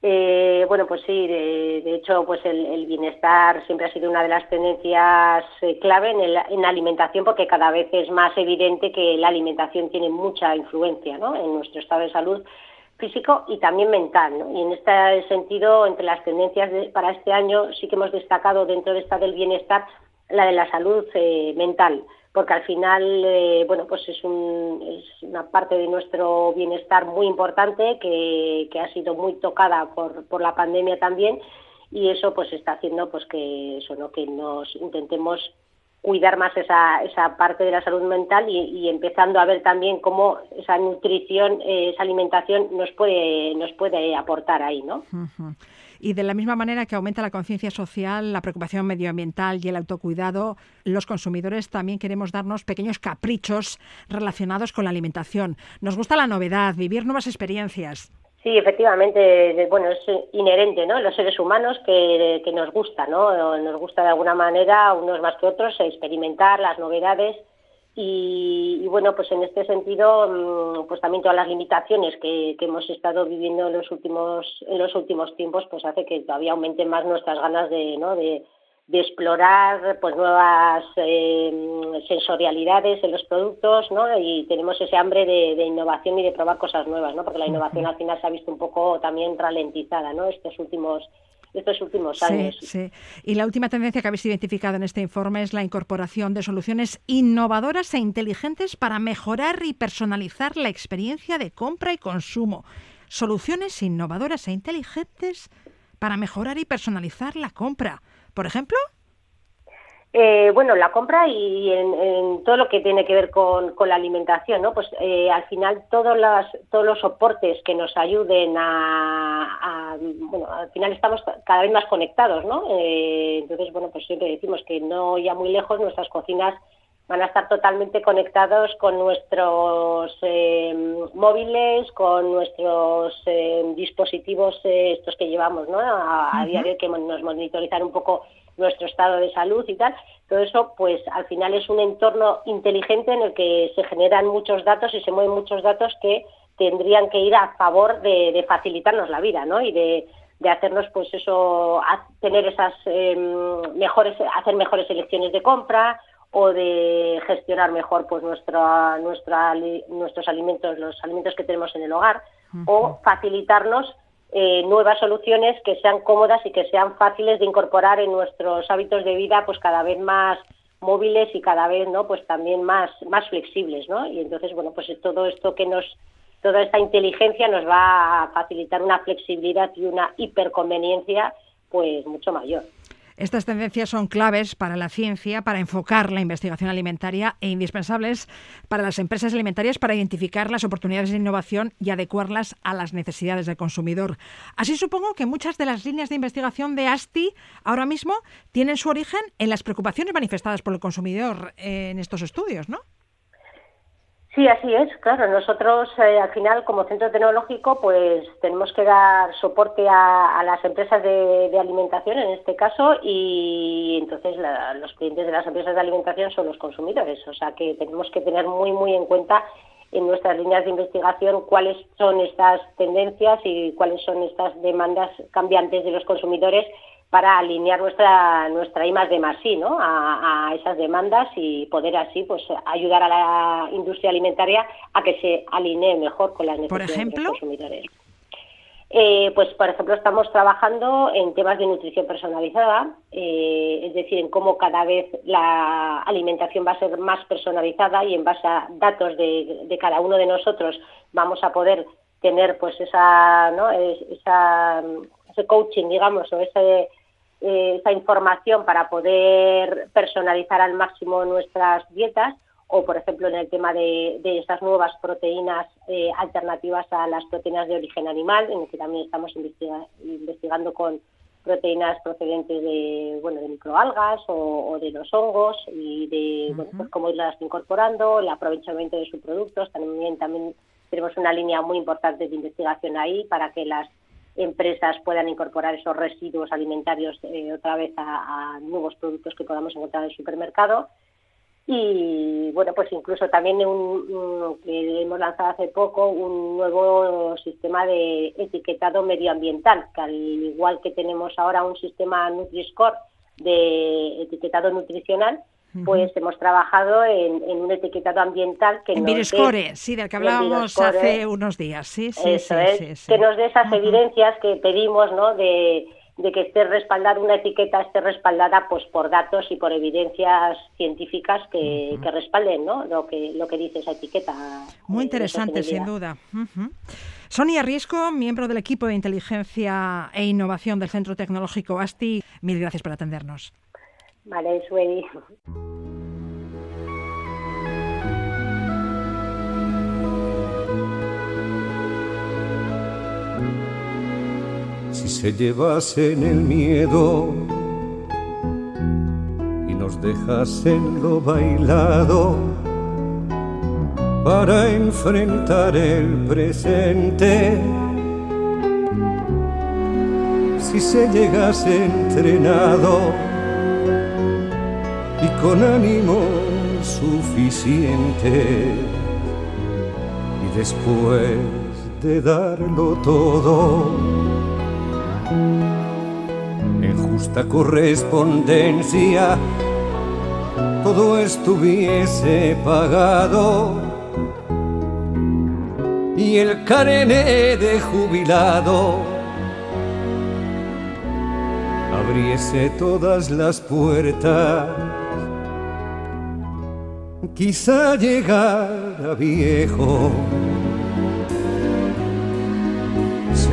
Eh, bueno, pues sí, de, hecho, pues el, bienestar siempre ha sido una de las tendencias eh, clave en, en, la alimentación porque cada vez es más evidente que la alimentación tiene mucha influencia ¿no? en nuestro estado de salud físico y también mental. ¿no? Y en este sentido, entre las tendencias para este año, sí que hemos destacado dentro de esta del bienestar la de la salud eh, mental, porque al final, eh, bueno, pues es, un, una parte de nuestro bienestar muy importante que, que ha sido muy tocada por, por la pandemia también y eso pues está haciendo pues que eso no que nos intentemos cuidar más esa, esa parte de la salud mental y, empezando a ver también cómo esa nutrición, eh, esa alimentación nos puede, nos puede aportar ahí, ¿no? Y de la misma manera que aumenta la conciencia social, la preocupación medioambiental y el autocuidado, los consumidores también queremos darnos pequeños caprichos relacionados con la alimentación. Nos gusta la novedad, vivir nuevas experiencias. Sí, efectivamente, bueno, es inherente, ¿no? Los seres humanos que, nos gusta, ¿no? Nos gusta de alguna manera, unos más que otros, experimentar las novedades y, bueno, pues en este sentido, mm, pues también todas las limitaciones que, hemos estado viviendo en los últimos en los últimos tiempos, pues hace que todavía aumenten más nuestras ganas de, ¿no? de, de explorar pues nuevas eh, sensorialidades en los productos ¿no? y tenemos ese hambre de, de, innovación y de probar cosas nuevas ¿no? porque la innovación al final se ha visto un poco también ralentizada ¿no? estos últimos estos últimos años. Sí, sí. Y la última tendencia que habéis identificado en este informe es la incorporación de soluciones innovadoras e inteligentes para mejorar y personalizar la experiencia de compra y consumo. Soluciones innovadoras e inteligentes para mejorar y personalizar la compra. Por ejemplo, eh, bueno, la compra y en, todo lo que tiene que ver con, la alimentación, ¿no? Pues eh, al final todos los, todos los soportes que nos ayuden a, bueno, al final estamos cada vez más conectados, ¿no? Eh, entonces, bueno, pues siempre decimos que no ya muy lejos nuestras cocinas van a estar totalmente conectados con nuestros móviles, con nuestros dispositivos estos que llevamos, ¿no? A, diario que nos monitorizan un poco nuestro estado de salud y tal. Todo eso, pues al final es un entorno inteligente en el que se generan muchos datos y se mueven muchos datos que tendrían que ir a favor de, facilitarnos la vida, ¿no? Y de, hacernos, pues eso, tener esas em, mejores, hacer mejores elecciones de compra o de gestionar mejor, pues nuestra, nuestra, nuestros alimentos, los alimentos que tenemos en el hogar, o facilitarnos eh, nuevas soluciones que sean cómodas y que sean fáciles de incorporar en nuestros hábitos de vida, pues cada vez más móviles y cada vez, ¿no? Pues también más más flexibles, ¿no? Y entonces, bueno, pues todo esto que nos toda esta inteligencia nos va a facilitar una flexibilidad y una hiperconveniencia pues mucho mayor. Estas tendencias son claves para la ciencia, para enfocar la investigación alimentaria e indispensables para las empresas alimentarias para identificar las oportunidades de innovación y adecuarlas a las necesidades del consumidor. Así supongo que muchas de las líneas de investigación de ASTI ahora mismo tienen su origen en las preocupaciones manifestadas por el consumidor en estos estudios, ¿no? Sí, así es, claro. Nosotros, eh, al final, como centro tecnológico, pues tenemos que dar soporte a, las empresas de, alimentación, en este caso, y entonces los clientes de las empresas de alimentación son los consumidores. O sea que tenemos que tener muy, muy en cuenta en nuestras líneas de investigación cuáles son estas tendencias y cuáles son estas demandas cambiantes de los consumidores para alinear nuestra nuestra I más de más ¿no? A, esas demandas y poder así pues ayudar a la industria alimentaria a que se alinee mejor con las necesidades de los consumidores. Eh, pues, por ejemplo, estamos trabajando en temas de nutrición personalizada, eh, es decir, en cómo cada vez la alimentación va a ser más personalizada y en base a datos de, de cada uno de nosotros vamos a poder tener pues esa, ¿no? esa ese coaching, digamos, o ese eh, esa información para poder personalizar al máximo nuestras dietas o, por ejemplo, en el tema de, de estas nuevas proteínas eh, alternativas a las proteínas de origen animal, en el que también estamos investigando con proteínas procedentes de bueno de microalgas o, de los hongos y de bueno, pues cómo irlas incorporando, el aprovechamiento de sus productos. También también tenemos una línea muy importante de investigación ahí para que las empresas puedan incorporar esos residuos alimentarios eh, otra vez a, nuevos productos que podamos encontrar en el supermercado. Y bueno, pues incluso también un, que hemos lanzado hace poco un nuevo sistema de etiquetado medioambiental, que al igual que tenemos ahora un sistema Nutri-Score de etiquetado nutricional, pues hemos trabajado en, un etiquetado ambiental que en nos sí, del que hablábamos hace unos días, sí, sí, sí, que nos dé esas evidencias que pedimos, ¿no? De, que esté respaldada una etiqueta esté respaldada pues por datos y por evidencias científicas que, respalden ¿no? lo que lo que dice esa etiqueta muy interesante sin duda. Sonia Riesco, miembro del equipo de inteligencia e innovación del Centro Tecnológico ASTI, mil gracias por atendernos. Vale, Suedi. Si se llevasen el miedo y nos dejasen lo bailado para enfrentar el presente, si se llegase entrenado y con ánimo suficiente. Y después de darlo todo, en justa correspondencia, todo estuviese pagado y el carné de jubilado abriese todas las puertas. Quizá llegara viejo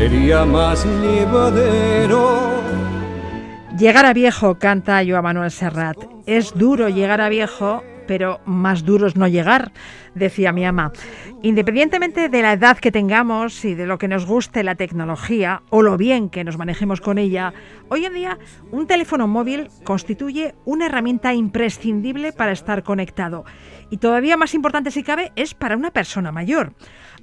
sería más llevadero. Llegar a viejo, canta a Manuel Serrat. Es duro llegar a viejo, pero más duro es no llegar, decía mi ama. Independientemente de la edad que tengamos y de lo que nos guste la tecnología o lo bien que nos manejemos con ella, hoy en día un teléfono móvil constituye una herramienta imprescindible para estar conectado. Y todavía más importante si cabe es para una persona mayor.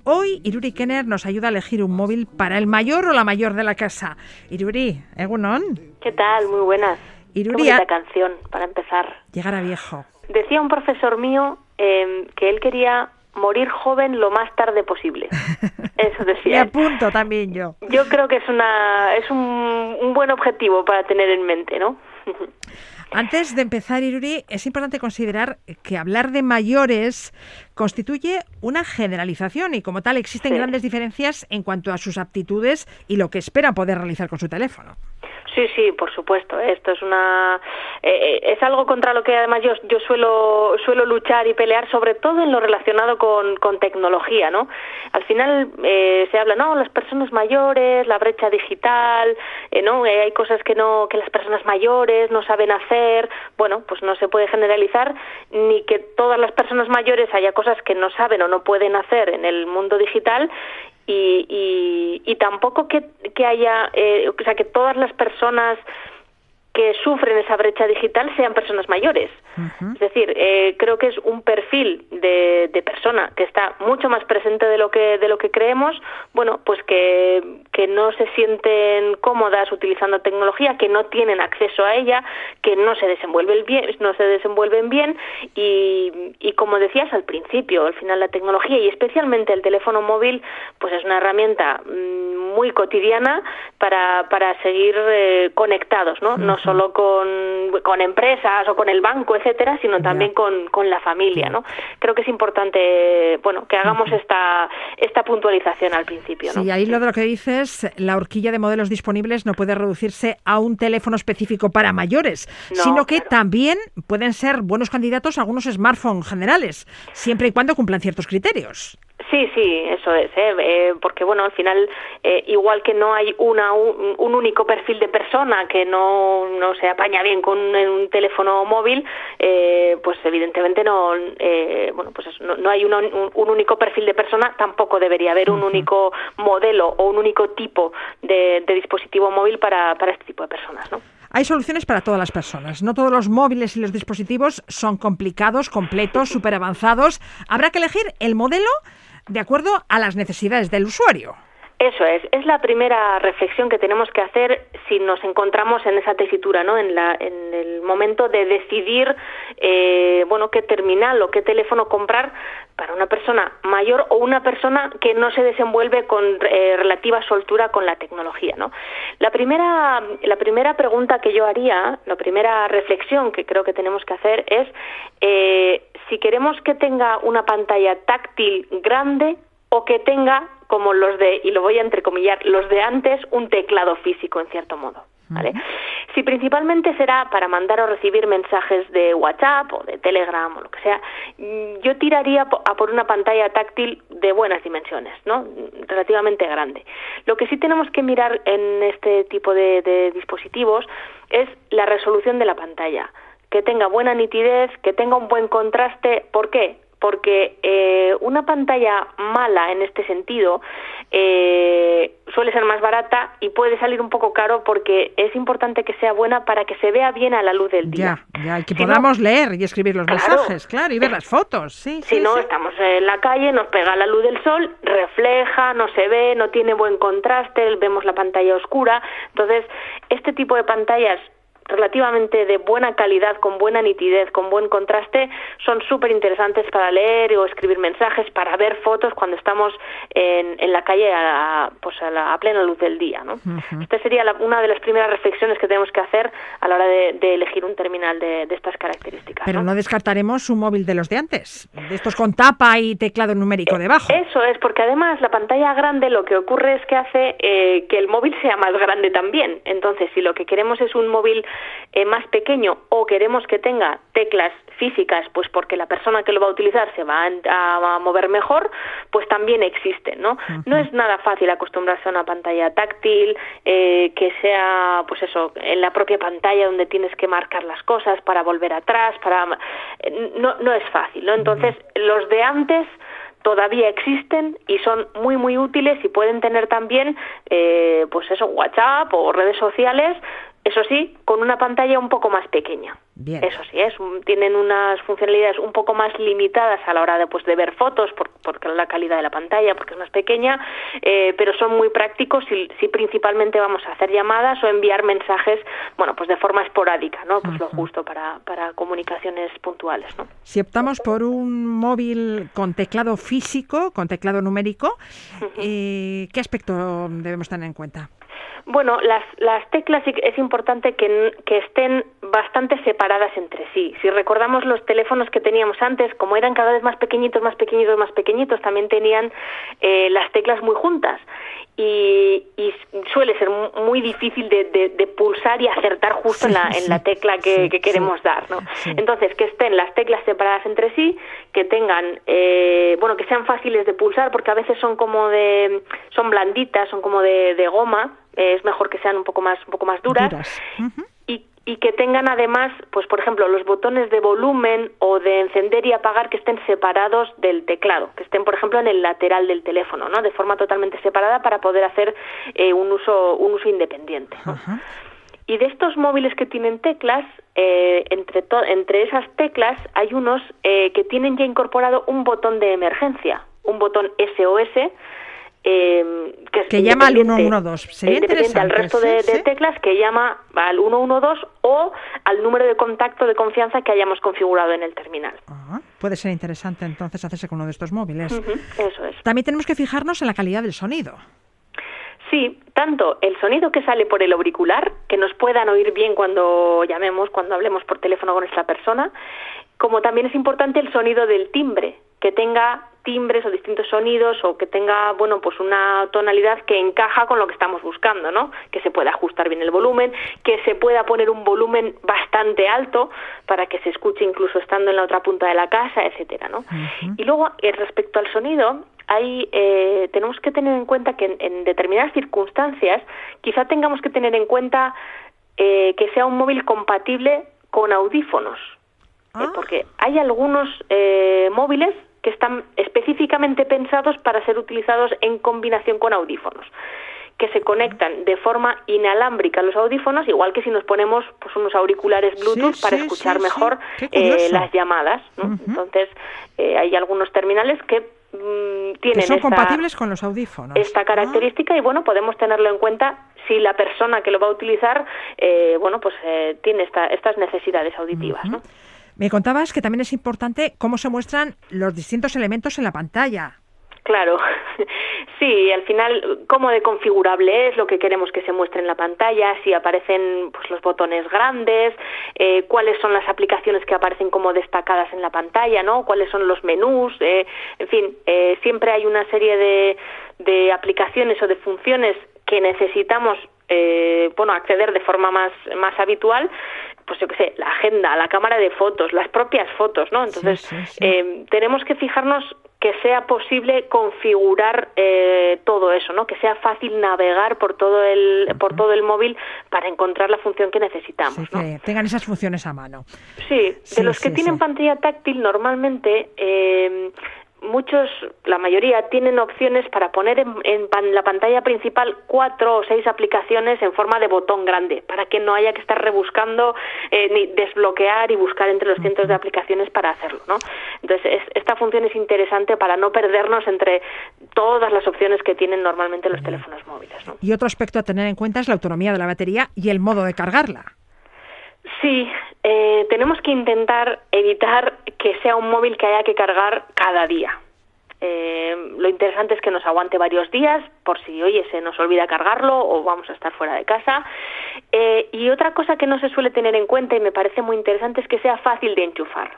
Hoy Iruri Kenner nos ayuda a elegir un móvil para el mayor o la mayor de la casa. Iruri, Egunon. ¿Qué tal? Muy buenas. Iruri, Qué canción para empezar. Llegar a viejo. Decía un profesor mío em, que él quería morir joven lo más tarde posible. *laughs* Eso decía. Me apunto también yo. Yo creo que es una es un, un buen objetivo para tener en mente, ¿no? *laughs* Antes de empezar, Iruri, es importante considerar que hablar de mayores constituye una generalización y como tal existen grandes diferencias en cuanto a sus aptitudes y lo que esperan poder realizar con su teléfono. Sí, sí, por supuesto. Esto es una eh, eh, es algo contra lo que además yo, yo suelo suelo luchar y pelear, sobre todo en lo relacionado con, con tecnología, ¿no? Al final eh, se habla, no, las personas mayores, la brecha digital, no, hay cosas que no que las personas mayores no saben hacer. Bueno, pues no se puede generalizar ni que todas las personas mayores haya cosas que no saben o no pueden hacer en el mundo digital y, y, tampoco que, que haya, eh, o sea, que todas las personas que sufren esa brecha digital sean personas mayores. Es decir, eh, creo que es un perfil de, de, persona que está mucho más presente de lo que de lo que creemos. Bueno, pues que, que no se sienten cómodas utilizando tecnología, que no tienen acceso a ella, que no se desenvuelven bien, no se desenvuelven bien y, y como decías al principio, al final la tecnología y especialmente el teléfono móvil, pues es una herramienta mm, muy cotidiana para, para seguir eh, conectados, ¿no? No solo con, con empresas o con el banco, etcétera, sino también con, con la familia, ¿no? Creo que es importante, bueno, que hagamos esta, esta puntualización al principio, ¿no? Sí, ahí lo de lo que dices, la horquilla de modelos disponibles no puede reducirse a un teléfono específico para mayores, sino que también pueden ser buenos candidatos a algunos smartphones generales, siempre y cuando cumplan ciertos criterios. Sí, sí, eso es, ¿eh? Eh, porque bueno, al final, eh, igual que no hay una, un, único perfil de persona que no, no se apaña bien con un, teléfono móvil, pues evidentemente no, bueno, pues no, no, hay un, un, único perfil de persona, tampoco debería haber un único modelo o un único tipo de, de dispositivo móvil para, para este tipo de personas, ¿no? Hay soluciones para todas las personas. No todos los móviles y los dispositivos son complicados, completos, *laughs* súper avanzados. Habrá que elegir el modelo de acuerdo a las necesidades del usuario. Eso es, es la primera reflexión que tenemos que hacer si nos encontramos en esa tesitura, ¿no? En, la, en el momento de decidir, eh, bueno, qué terminal o qué teléfono comprar para una persona mayor o una persona que no se desenvuelve con eh, relativa soltura con la tecnología, ¿no? La primera, la primera pregunta que yo haría, la primera reflexión que creo que tenemos que hacer es eh, si queremos que tenga una pantalla táctil grande o que tenga como los de, y lo voy a entrecomillar, los de antes, un teclado físico, en cierto modo. ¿Vale? Si principalmente será para mandar o recibir mensajes de WhatsApp o de Telegram o lo que sea, mm, yo tiraría a por una pantalla táctil de buenas dimensiones, ¿no? Relativamente grande. Lo que sí tenemos que mirar en este tipo de, de dispositivos es la resolución de la pantalla, que tenga buena nitidez, que tenga un buen contraste. ¿Por qué? porque eh, una pantalla mala en este sentido eh, suele ser más barata y puede salir un poco caro porque es importante que sea buena para que se vea bien a la luz del día. Ya, ya, y que podamos leer y escribir los mensajes, claro, y ver las fotos. Sí, si no, estamos en la calle, nos pega la luz del sol, refleja, no se ve, no tiene buen contraste, vemos la pantalla oscura. Entonces, este tipo de pantallas relativamente de buena calidad, con buena nitidez, con buen contraste, son súper interesantes para leer o escribir mensajes, para ver fotos cuando estamos en, en la calle a, pues a, la, a, plena luz del día. ¿no? Esta sería una de las primeras reflexiones que tenemos que hacer a la hora de, de elegir un terminal de, de estas características. Pero ¿no? descartaremos un móvil de los de antes, de estos con tapa y teclado numérico eh, debajo. Eso es, porque además la pantalla grande lo que ocurre es que hace eh, que el móvil sea más grande también. Entonces, si lo que queremos es un móvil eh, más pequeño o queremos que tenga teclas físicas, pues porque la persona que lo va a utilizar se va a, a mover mejor, pues también existen, ¿no? Uh -huh. No es nada fácil acostumbrarse a una pantalla táctil, eh, que sea, pues eso, en la propia pantalla donde tienes que marcar las cosas para volver atrás, para... No, no es fácil, ¿no? Entonces, los de antes todavía existen y son muy muy útiles y pueden tener también eh, pues eso WhatsApp o redes sociales eso sí, con una pantalla un poco más pequeña. Bien. Eso sí, es, tienen unas funcionalidades un poco más limitadas a la hora de, pues, de ver fotos, por, porque la calidad de la pantalla, porque es más pequeña, eh, pero son muy prácticos si, si, principalmente vamos a hacer llamadas o enviar mensajes, bueno, pues de forma esporádica, ¿no? Pues uh -huh. lo justo para, para comunicaciones puntuales, ¿no? Si optamos por un móvil con teclado físico, con teclado numérico, uh -huh. eh, ¿qué aspecto debemos tener en cuenta? Bueno, las, las teclas es importante que, que, estén bastante separadas entre sí. Si recordamos los teléfonos que teníamos antes, como eran cada vez más pequeñitos, más pequeñitos, más pequeñitos, también tenían eh, las teclas muy juntas. Y, y, suele ser muy difícil de, de, de, pulsar y acertar justo sí, en, la, en la tecla que, sí, que queremos dar, ¿no? Entonces, que estén las teclas separadas entre sí, que tengan, eh, bueno, que sean fáciles de pulsar, porque a veces son como de, son blanditas, son como de, de goma, eh, es mejor que sean un poco más, un poco más duras. duras. Uh -huh. y, y que tengan además, pues por ejemplo, los botones de volumen o de encender y apagar que estén separados del teclado, que estén, por ejemplo, en el lateral del teléfono, ¿no? De forma totalmente separada para poder hacer eh, un uso un uso independiente. ¿no? Uh -huh. Y de estos móviles que tienen teclas, eh, entre, entre esas teclas hay unos eh, que tienen ya incorporado un botón de emergencia, un botón SOS, eh, que, que llama al 112. Sería independiente al resto de, de, teclas que llama al 112 o al número de contacto de confianza que hayamos configurado en el terminal. Ah, puede ser interesante entonces hacerse con uno de estos móviles. Uh -huh, eso es. También tenemos que fijarnos en la calidad del sonido. Sí, tanto el sonido que sale por el auricular, que nos puedan oír bien cuando llamemos, cuando hablemos por teléfono con nuestra persona, como también es importante el sonido del timbre, que tenga timbres o distintos sonidos o que tenga, bueno, pues una tonalidad que encaja con lo que estamos buscando, ¿no? Que se pueda ajustar bien el volumen, que se pueda poner un volumen bastante alto para que se escuche incluso estando en la otra punta de la casa, etcétera, ¿no? Uh -huh. Y luego, eh, respecto al sonido, hay, eh, tenemos que tener en cuenta que en, en, determinadas circunstancias quizá tengamos que tener en cuenta eh, que sea un móvil compatible con audífonos. Ah. Eh, porque hay algunos eh, móviles que están específicamente pensados para ser utilizados en combinación con audífonos que se conectan de forma inalámbrica a los audífonos, igual que si nos ponemos pues unos auriculares Bluetooth sí, para sí, escuchar sí, mejor eh, las llamadas. ¿no? Uh -huh. Entonces, eh, hay algunos terminales que mmm, tienen que son esta, compatibles con los audífonos. esta característica ah. y bueno, podemos tenerlo en cuenta si la persona que lo va a utilizar, eh, bueno, pues eh, tiene esta, estas necesidades auditivas, uh -huh. ¿no? Me contabas que también es importante cómo se muestran los distintos elementos en la pantalla. Claro, *laughs* sí, al final cómo de configurable es lo que queremos que se muestre en la pantalla, si aparecen pues, los botones grandes, eh, cuáles son las aplicaciones que aparecen como destacadas en la pantalla, ¿no? Cuáles son los menús, eh, en fin, eh, siempre hay una serie de, de aplicaciones o de funciones que necesitamos eh, bueno acceder de forma más más habitual pues yo qué sé, la agenda, la cámara de fotos, las propias fotos, ¿no? Entonces, sí, sí, sí. Eh, tenemos que fijarnos que sea posible configurar eh, todo eso, ¿no? Que sea fácil navegar por todo el uh -huh. por todo el móvil para encontrar la función que necesitamos, sí, ¿no? Que tengan esas funciones a mano. Sí, de los que tienen pantalla táctil normalmente eh, muchos, la mayoría, tienen opciones para poner en, en, la pantalla principal cuatro o seis aplicaciones en forma de botón grande, para que no haya que estar rebuscando eh, ni desbloquear y buscar entre los cientos de aplicaciones para hacerlo, ¿no? Entonces, es, esta función es interesante para no perdernos entre todas las opciones que tienen normalmente los teléfonos móviles, ¿no? Y otro aspecto a tener en cuenta es la autonomía de la batería y el modo de cargarla. Sí, eh, tenemos que intentar evitar que sea un móvil que haya que cargar cada día. Eh, lo interesante es que nos aguante varios días por si, oye, se nos olvida cargarlo o vamos a estar fuera de casa. Eh, y otra cosa que no se suele tener en cuenta y me parece muy interesante es que sea fácil de enchufar.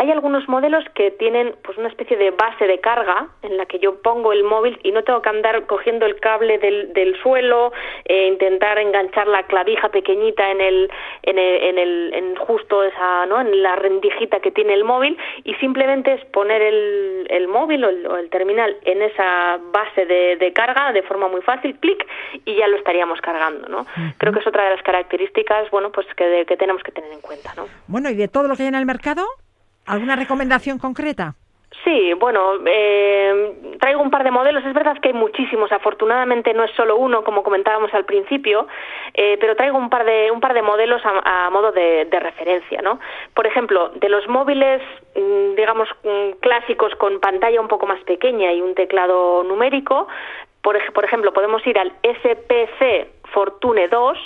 Hay algunos modelos que tienen pues una especie de base de carga en la que yo pongo el móvil y no tengo que andar cogiendo el cable del, del suelo, e intentar enganchar la clavija pequeñita en el, en el, en el en justo esa, ¿no? en la rendijita que tiene el móvil y simplemente es poner el, el móvil o el, terminal en esa base de, de, carga de forma muy fácil, clic y ya lo estaríamos cargando, ¿no? Creo que es otra de las características, bueno, pues que, que tenemos que tener en cuenta, ¿no? Bueno, y de todo lo que hay en el mercado, ¿Alguna recomendación concreta? Sí, bueno, eh, traigo un par de modelos. Es verdad que hay muchísimos. Afortunadamente no es solo uno, como comentábamos al principio, eh, pero traigo un par de un par de modelos a, modo de, referencia, ¿no? Por ejemplo, de los móviles, mm, digamos mm, clásicos con pantalla un poco más pequeña y un teclado numérico, por, por ejemplo, podemos ir al SPC Fortune 2.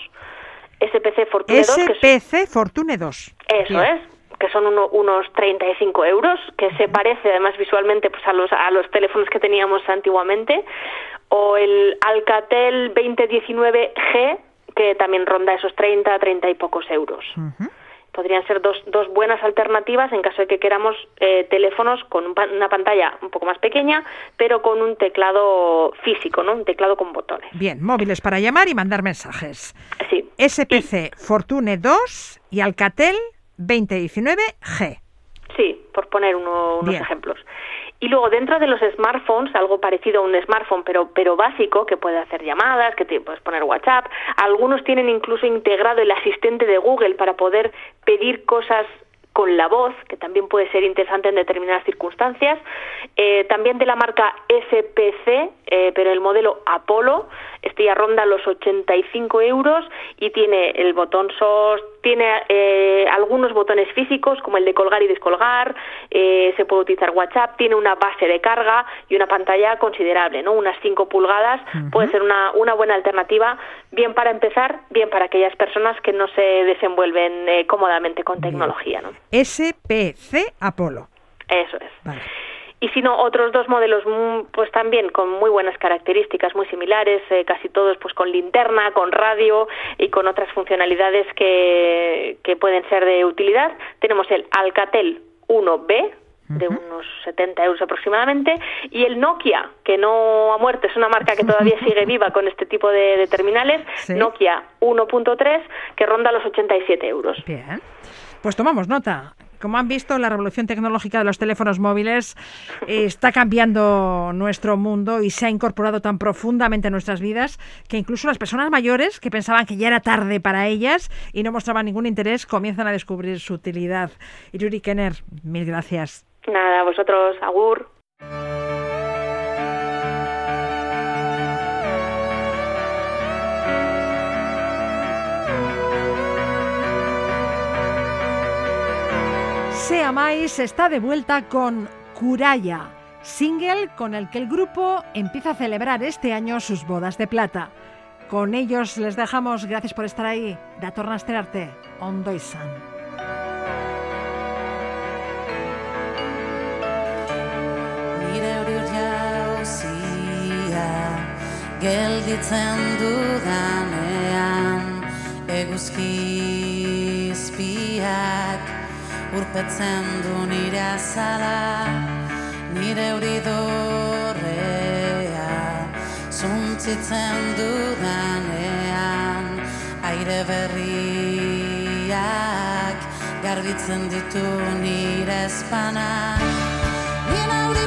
SPC Fortune 2. SPC Fortune 2. Eso es que son unos 35 euros, que se parece además visualmente pues, a, los, a los teléfonos que teníamos antiguamente, o el Alcatel 2019G, que también ronda esos 30, 30 y pocos euros. Podrían ser dos, dos buenas alternativas en caso de que queramos eh, teléfonos con una pantalla un poco más pequeña, pero con un teclado físico, ¿no? Un teclado con botones. Bien, móviles para llamar y mandar mensajes. Sí. SPC Fortune 2 y Alcatel 2019G. Sí, por poner unos ejemplos. Y luego dentro de los smartphones, algo parecido a un smartphone, pero, pero básico, que puede hacer llamadas, que te puedes poner WhatsApp, algunos tienen incluso integrado el asistente de Google para poder pedir cosas con la voz, que también puede ser interesante en determinadas circunstancias. Eh, también de la marca SPC, eh, pero el modelo Apollo, este ya ronda los 85 euros y tiene el botón SOS, tiene eh, algunos botones físicos como el de colgar y descolgar, se puede utilizar WhatsApp, tiene una base de carga y una pantalla considerable, ¿no? Unas 5 pulgadas, puede ser una, una buena alternativa, bien para empezar, bien para aquellas personas que no se desenvuelven cómodamente con tecnología, ¿no? SPC Apolo. Eso es. Y si no, otros dos modelos, mm, pues también con muy buenas características, muy similares, eh, casi todos pues con linterna, con radio y con otras funcionalidades que, que pueden ser de utilidad. Tenemos el Alcatel 1B, de unos 70 euros aproximadamente, y el Nokia, que no ha muerto, es una marca que todavía *laughs* sigue viva con este tipo de, terminales, Nokia 1.3, que ronda los 87 euros. Bien. Pues tomamos nota. Como han visto, la revolución tecnológica de los teléfonos móviles eh, está cambiando nuestro mundo y se ha incorporado tan profundamente en nuestras vidas que incluso las personas mayores que pensaban que ya era tarde para ellas y no mostraban ningún interés comienzan a descubrir su utilidad. Iruri Kenner, mil gracias. Nada, vosotros, Agur. Sea Mais está de vuelta con Curaya, single con el que el grupo empieza a celebrar este año sus bodas de plata. Con ellos les dejamos, gracias por estar ahí, da tornasterarte, ondo izan. Gelditzen dudanean, eguzkizpiak, urpetzen du nire azala nire hori dorrea zuntzitzen dudanean aire berriak garbitzen ditu nire espana nire hori